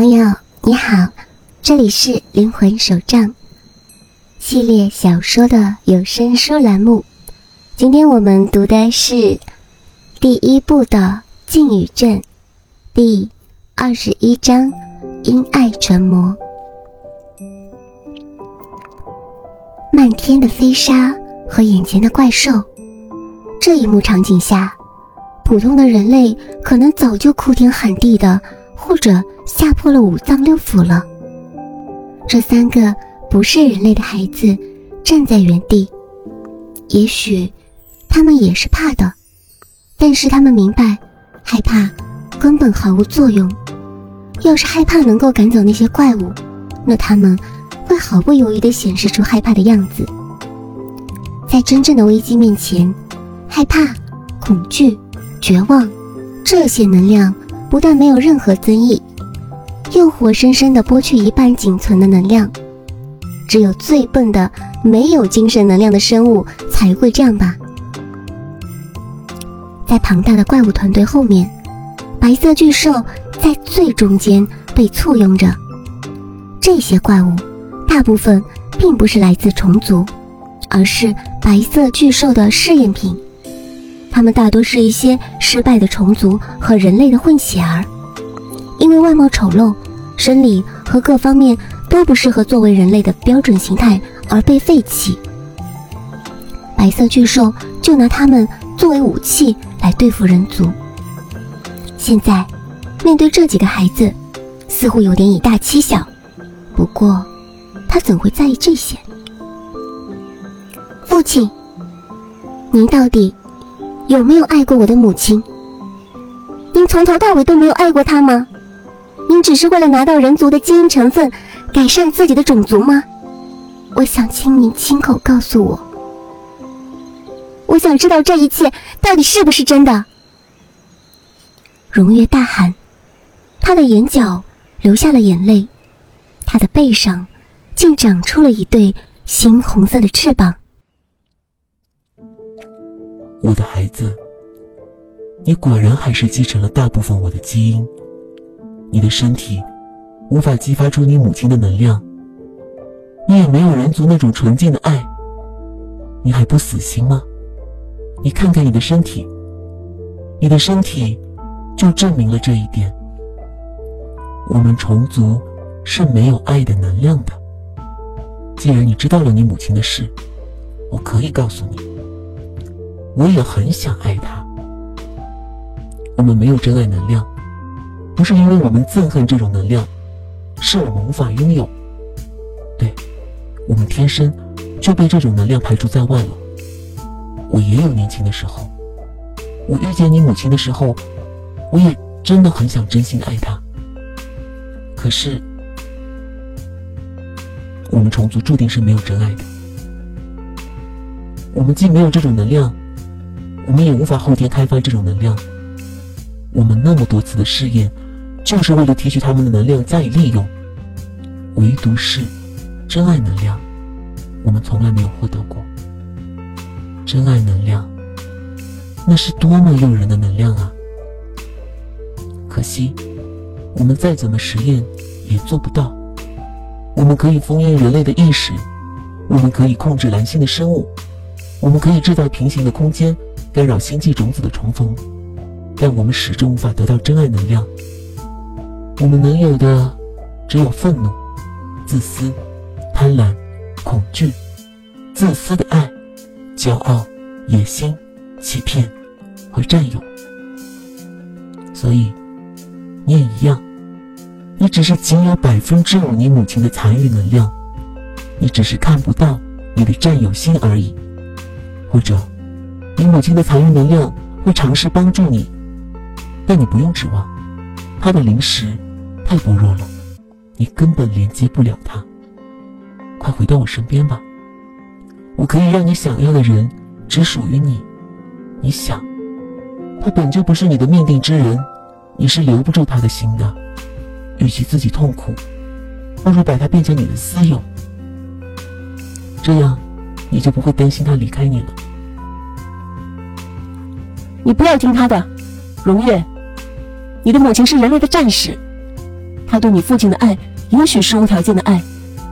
朋友你好，这里是灵魂手账系列小说的有声书栏目。今天我们读的是第一部的《禁语症》第二十一章《因爱成魔》。漫天的飞沙和眼前的怪兽，这一幕场景下，普通的人类可能早就哭天喊地的。或者吓破了五脏六腑了。这三个不是人类的孩子站在原地，也许他们也是怕的，但是他们明白，害怕根本毫无作用。要是害怕能够赶走那些怪物，那他们会毫不犹豫地显示出害怕的样子。在真正的危机面前，害怕、恐惧、绝望这些能量。不但没有任何增益，又活生生的剥去一半仅存的能量。只有最笨的、没有精神能量的生物才会这样吧。在庞大的怪物团队后面，白色巨兽在最中间被簇拥着。这些怪物大部分并不是来自虫族，而是白色巨兽的试验品。他们大多是一些失败的虫族和人类的混血儿，因为外貌丑陋、生理和各方面都不适合作为人类的标准形态而被废弃。白色巨兽就拿他们作为武器来对付人族。现在，面对这几个孩子，似乎有点以大欺小。不过，他怎会在意这些？父亲，您到底？有没有爱过我的母亲？您从头到尾都没有爱过她吗？您只是为了拿到人族的基因成分，改善自己的种族吗？我想请您亲口告诉我。我想知道这一切到底是不是真的。荣月大喊，他的眼角流下了眼泪，他的背上竟长出了一对猩红色的翅膀。我的孩子，你果然还是继承了大部分我的基因。你的身体无法激发出你母亲的能量，你也没有人族那种纯净的爱。你还不死心吗？你看看你的身体，你的身体就证明了这一点。我们虫族是没有爱的能量的。既然你知道了你母亲的事，我可以告诉你。我也很想爱她。我们没有真爱能量，不是因为我们憎恨这种能量，是我们无法拥有。对，我们天生就被这种能量排除在外了。我也有年轻的时候，我遇见你母亲的时候，我也真的很想真心爱她。可是，我们虫族注定是没有真爱的。我们既没有这种能量。我们也无法后天开发这种能量。我们那么多次的试验，就是为了提取他们的能量加以利用。唯独是真爱能量，我们从来没有获得过。真爱能量，那是多么诱人的能量啊！可惜，我们再怎么实验也做不到。我们可以封印人类的意识，我们可以控制蓝星的生物，我们可以制造平行的空间。干扰星际种子的重逢，但我们始终无法得到真爱能量。我们能有的只有愤怒、自私、贪婪、恐惧、自私的爱、骄傲、野心、欺骗和占有。所以，你也一样，你只是仅有百分之五你母亲的残余能量，你只是看不到你的占有心而已，或者。你母亲的残余能量会尝试帮助你，但你不用指望，她的灵识太薄弱了，你根本连接不了他。快回到我身边吧，我可以让你想要的人只属于你。你想，他本就不是你的命定之人，你是留不住他的心的。与其自己痛苦，不如把他变成你的私有，这样你就不会担心他离开你了。你不要听他的，荣月。你的母亲是人类的战士，他对你父亲的爱也许是无条件的爱，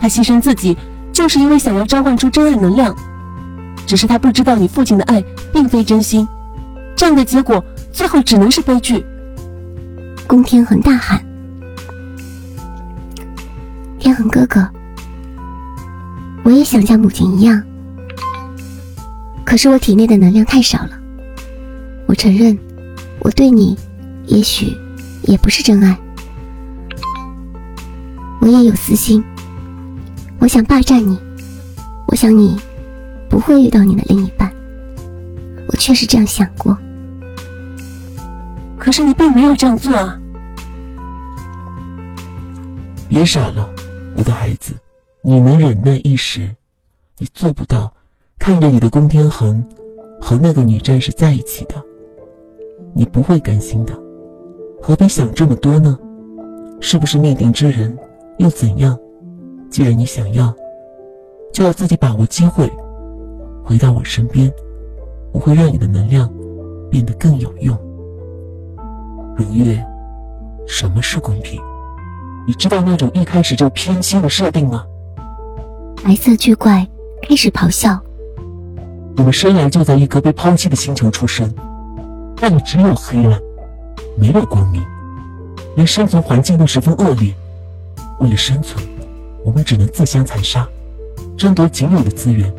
他牺牲自己就是因为想要召唤出真爱能量。只是他不知道你父亲的爱并非真心，这样的结果最后只能是悲剧。宫天恒大喊：“天恒哥哥，我也想像母亲一样，可是我体内的能量太少了。我承认，我对你也许也不是真爱，我也有私心，我想霸占你，我想你。”不会遇到你的另一半，我确实这样想过。可是你并没有这样做啊！别傻了，我的孩子，你能忍耐一时，你做不到看着你的宫天恒和那个女战士在一起的，你不会甘心的。何必想这么多呢？是不是命定之人？又怎样？既然你想要，就要自己把握机会。回到我身边，我会让你的能量变得更有用。如月，什么是公平？你知道那种一开始就偏心的设定吗？白色巨怪开始咆哮。我们生来就在一颗被抛弃的星球出生，那里只有黑暗，没有光明，连生存环境都十分恶劣。为了生存，我们只能自相残杀，争夺仅有的资源。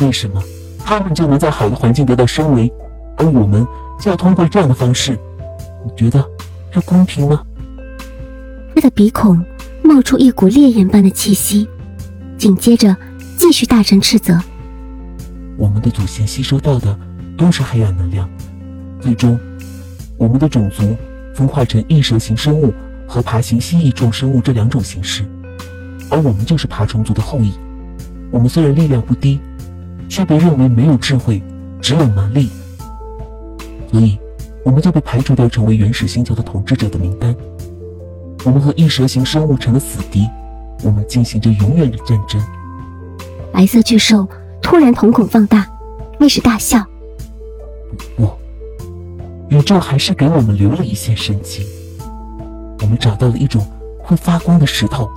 为什么他们就能在好的环境得到升维，而我们就要通过这样的方式？你觉得这公平吗？他的鼻孔冒出一股烈焰般的气息，紧接着继续大声斥责：“我们的祖先吸收到的都是黑暗能量，最终我们的种族分化成异蛇形生物和爬行蜥蜴状生物这两种形式，而我们就是爬虫族的后裔。我们虽然力量不低。”却被认为没有智慧，只有蛮力，所以我们就被排除掉，成为原始星球的统治者的名单。我们和异蛇形生物成了死敌，我们进行着永远的战争。白色巨兽突然瞳孔放大，开始大笑。不，宇宙还是给我们留了一线生机。我们找到了一种会发光的石头，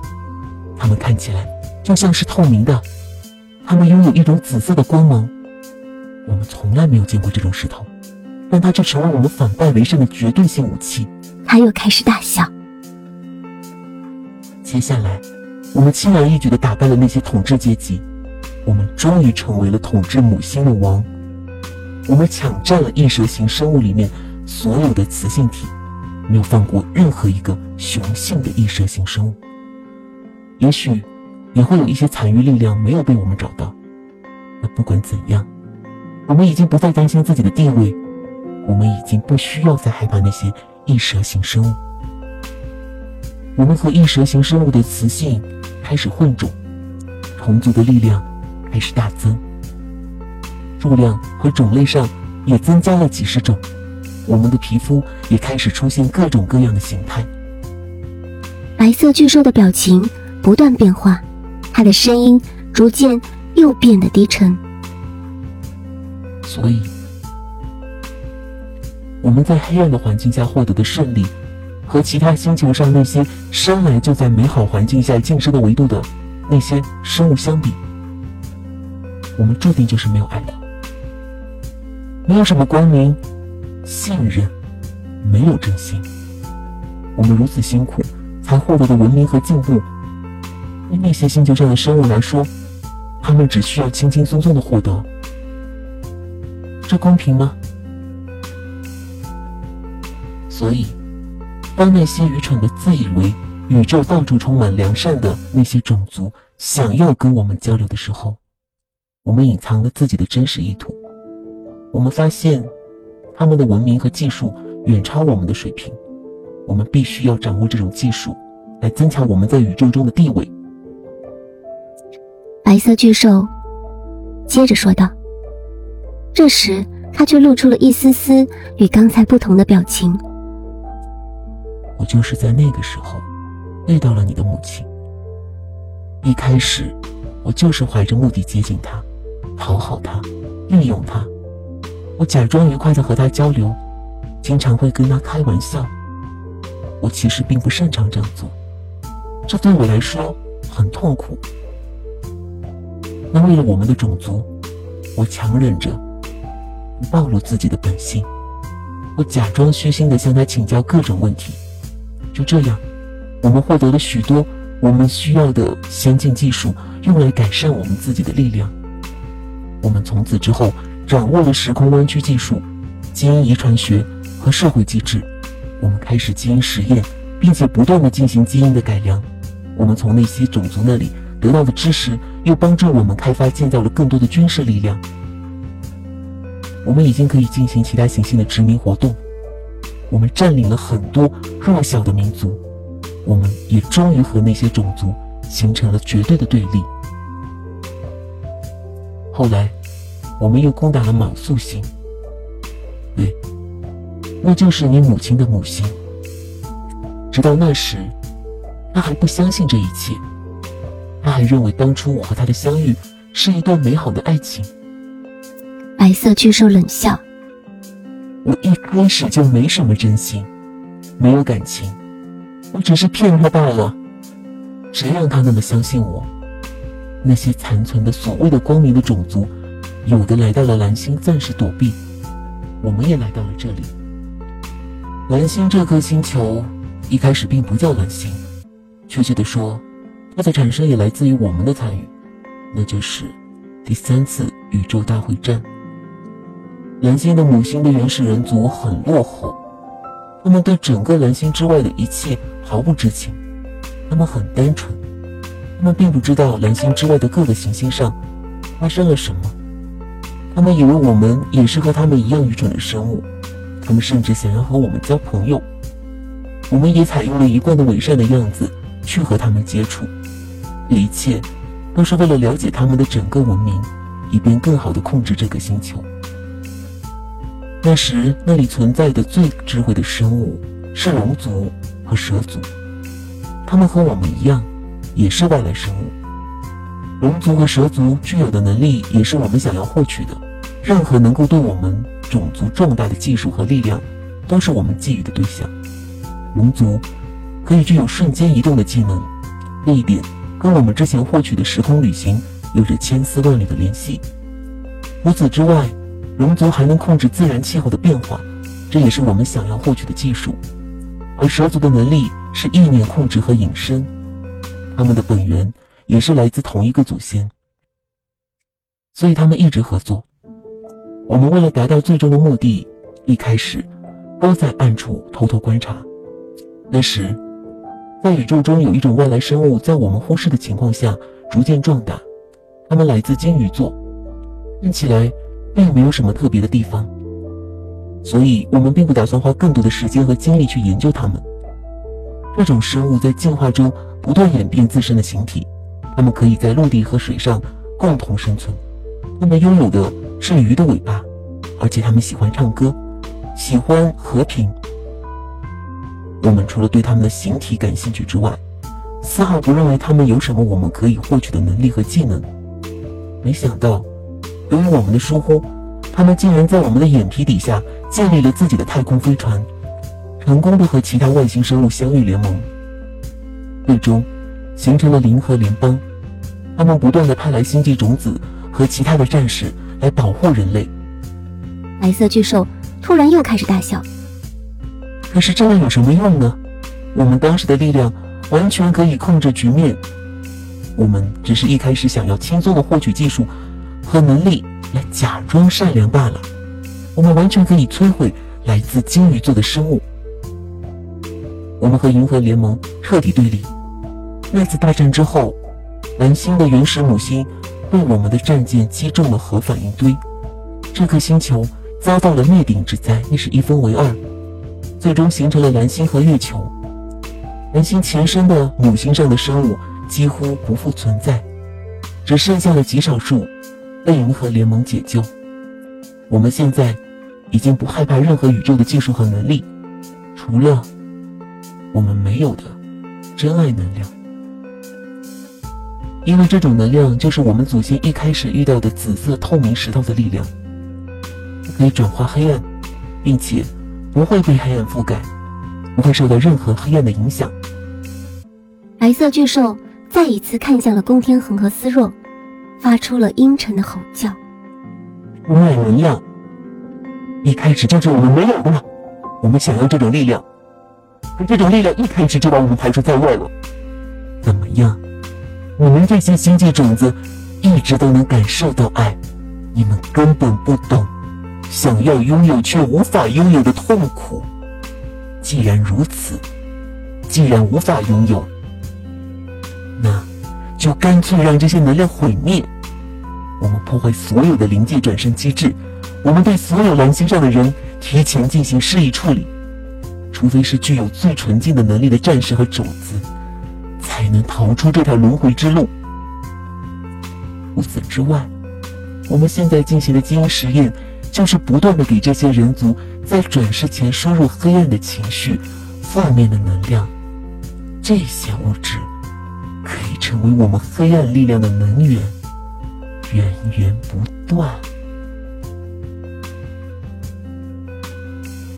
它们看起来就像是透明的。它们拥有一种紫色的光芒，我们从来没有见过这种石头，但它却成为我们反败为胜的绝对性武器。他又开始大笑。接下来，我们轻而易举地打败了那些统治阶级，我们终于成为了统治母星的王。我们抢占了异蛇形生物里面所有的雌性体，没有放过任何一个雄性的异蛇形生物。也许。也会有一些残余力量没有被我们找到。那不管怎样，我们已经不再担心自己的地位，我们已经不需要再害怕那些异蛇形生物。我们和异蛇形生物的雌性开始混种，同族的力量开始大增，数量和种类上也增加了几十种。我们的皮肤也开始出现各种各样的形态。白色巨兽的表情不断变化。他的声音逐渐又变得低沉。所以，我们在黑暗的环境下获得的胜利，和其他星球上那些生来就在美好环境下晋升的维度的那些生物相比，我们注定就是没有爱的，没有什么光明、信任，没有真心。我们如此辛苦才获得的文明和进步。对那些星球上的生物来说，他们只需要轻轻松松的获得，这公平吗？所以，当那些愚蠢的自以为宇宙到处充满良善的那些种族想要跟我们交流的时候，我们隐藏了自己的真实意图。我们发现，他们的文明和技术远超我们的水平，我们必须要掌握这种技术，来增强我们在宇宙中的地位。白色巨兽接着说道。这时，他却露出了一丝丝与刚才不同的表情。我就是在那个时候遇到了你的母亲。一开始，我就是怀着目的接近她，讨好她，利用她。我假装愉快的和他交流，经常会跟他开玩笑。我其实并不擅长这样做，这对我来说很痛苦。那为了我们的种族，我强忍着不暴露自己的本性，我假装虚心地向他请教各种问题。就这样，我们获得了许多我们需要的先进技术，用来改善我们自己的力量。我们从此之后掌握了时空弯曲技术、基因遗传学和社会机制。我们开始基因实验，并且不断地进行基因的改良。我们从那些种族那里得到的知识，又帮助我们开发建造了更多的军事力量。我们已经可以进行其他行星的殖民活动。我们占领了很多弱小的民族。我们也终于和那些种族形成了绝对的对立。后来，我们又攻打了卯宿星。对。那就是你母亲的母星。直到那时，他还不相信这一切，他还认为当初我和他的相遇是一段美好的爱情。白色巨兽冷笑：“我一开始就没什么真心，没有感情，我只是骗他罢了。谁让他那么相信我？那些残存的所谓的光明的种族，有的来到了蓝星暂时躲避，我们也来到了这里。”蓝星这颗星球一开始并不叫蓝星，确切的说，它的产生也来自于我们的参与，那就是第三次宇宙大会战。蓝星的母星的原始人族很落后，他们对整个蓝星之外的一切毫不知情，他们很单纯，他们并不知道蓝星之外的各个行星上发生了什么，他们以为我们也是和他们一样愚蠢的生物。他们甚至想要和我们交朋友，我们也采用了一贯的伪善的样子去和他们接触，这一切都是为了了解他们的整个文明，以便更好的控制这个星球。那时那里存在的最智慧的生物是龙族和蛇族，他们和我们一样，也是外来生物。龙族和蛇族具有的能力也是我们想要获取的，任何能够对我们。种族壮大的技术和力量，都是我们觊觎的对象。龙族可以具有瞬间移动的技能，这一点跟我们之前获取的时空旅行有着千丝万缕的联系。除此之外，龙族还能控制自然气候的变化，这也是我们想要获取的技术。而蛇族的能力是意念控制和隐身，他们的本源也是来自同一个祖先，所以他们一直合作。我们为了达到最终的目的，一开始都在暗处偷偷观察。那时，在宇宙中有一种外来生物，在我们忽视的情况下逐渐壮大。它们来自金鱼座，看起来并没有什么特别的地方，所以我们并不打算花更多的时间和精力去研究它们。这种生物在进化中不断演变自身的形体，它们可以在陆地和水上共同生存。它们拥有的。是鱼的尾巴，而且他们喜欢唱歌，喜欢和平。我们除了对他们的形体感兴趣之外，丝毫不认为他们有什么我们可以获取的能力和技能。没想到，由于我们的疏忽，他们竟然在我们的眼皮底下建立了自己的太空飞船，成功的和其他外星生物相遇联盟，最终形成了银河联邦。他们不断的派来星际种子和其他的战士。来保护人类。白色巨兽突然又开始大笑。可是这样有什么用呢？我们当时的力量完全可以控制局面。我们只是一开始想要轻松的获取技术和能力来假装善良罢了。我们完全可以摧毁来自金鱼座的生物。我们和银河联盟彻底对立。那次大战之后，蓝星的原始母星。被我们的战舰击中了核反应堆，这颗星球遭到了灭顶之灾，那是一分为二，最终形成了蓝星和月球。蓝星前身的母星上的生物几乎不复存在，只剩下了极少数被银河联盟解救。我们现在已经不害怕任何宇宙的技术和能力，除了我们没有的真爱能量。因为这种能量就是我们祖先一开始遇到的紫色透明石头的力量，可以转化黑暗，并且不会被黑暗覆盖。不会受到任何黑暗的影响。白色巨兽再一次看向了宫天恒和思若，发出了阴沉的吼叫。外能量，一开始就是我们没有的嘛。我们想要这种力量，可这种力量一开始就把我们排除在外了。怎么样？你们这些星际种子一直都能感受到爱，你们根本不懂想要拥有却无法拥有的痛苦。既然如此，既然无法拥有，那就干脆让这些能量毁灭。我们破坏所有的灵界转生机制，我们对所有蓝星上的人提前进行施以处理，除非是具有最纯净的能力的战士和种子，能逃出这条轮回之路。除此之外，我们现在进行的基因实验，就是不断的给这些人族在转世前输入黑暗的情绪、负面的能量，这些物质可以成为我们黑暗力量的能源。源源不断。